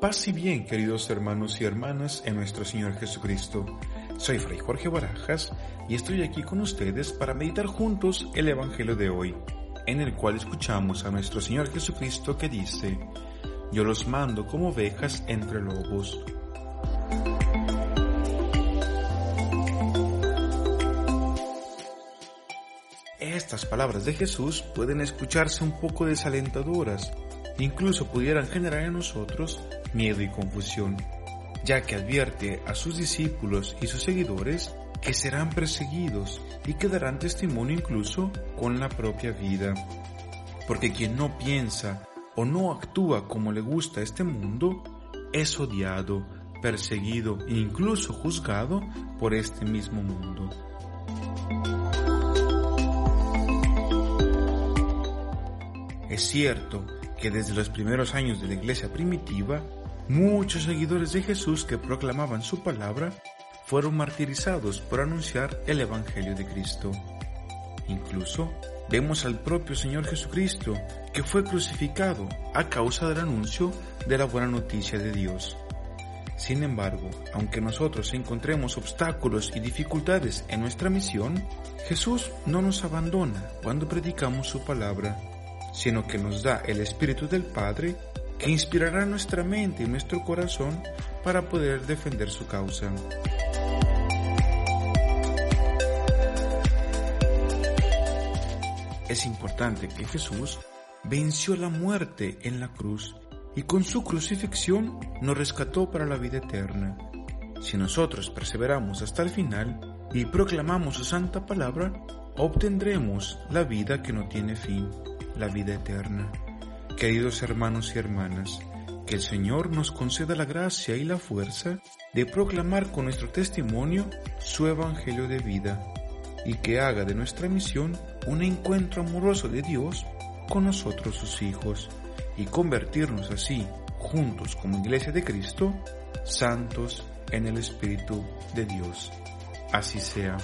Paz y bien, queridos hermanos y hermanas, en nuestro Señor Jesucristo. Soy Fray Jorge Barajas y estoy aquí con ustedes para meditar juntos el Evangelio de hoy, en el cual escuchamos a nuestro Señor Jesucristo que dice, Yo los mando como ovejas entre lobos. Estas palabras de Jesús pueden escucharse un poco desalentadoras, incluso pudieran generar en nosotros miedo y confusión, ya que advierte a sus discípulos y sus seguidores que serán perseguidos y que darán testimonio incluso con la propia vida. Porque quien no piensa o no actúa como le gusta este mundo, es odiado, perseguido e incluso juzgado por este mismo mundo. Es cierto que desde los primeros años de la iglesia primitiva, muchos seguidores de Jesús que proclamaban su palabra fueron martirizados por anunciar el Evangelio de Cristo. Incluso vemos al propio Señor Jesucristo que fue crucificado a causa del anuncio de la buena noticia de Dios. Sin embargo, aunque nosotros encontremos obstáculos y dificultades en nuestra misión, Jesús no nos abandona cuando predicamos su palabra sino que nos da el Espíritu del Padre que inspirará nuestra mente y nuestro corazón para poder defender su causa. Es importante que Jesús venció la muerte en la cruz y con su crucifixión nos rescató para la vida eterna. Si nosotros perseveramos hasta el final y proclamamos su santa palabra, obtendremos la vida que no tiene fin la vida eterna. Queridos hermanos y hermanas, que el Señor nos conceda la gracia y la fuerza de proclamar con nuestro testimonio su Evangelio de vida y que haga de nuestra misión un encuentro amoroso de Dios con nosotros sus hijos y convertirnos así, juntos como Iglesia de Cristo, santos en el Espíritu de Dios. Así sea.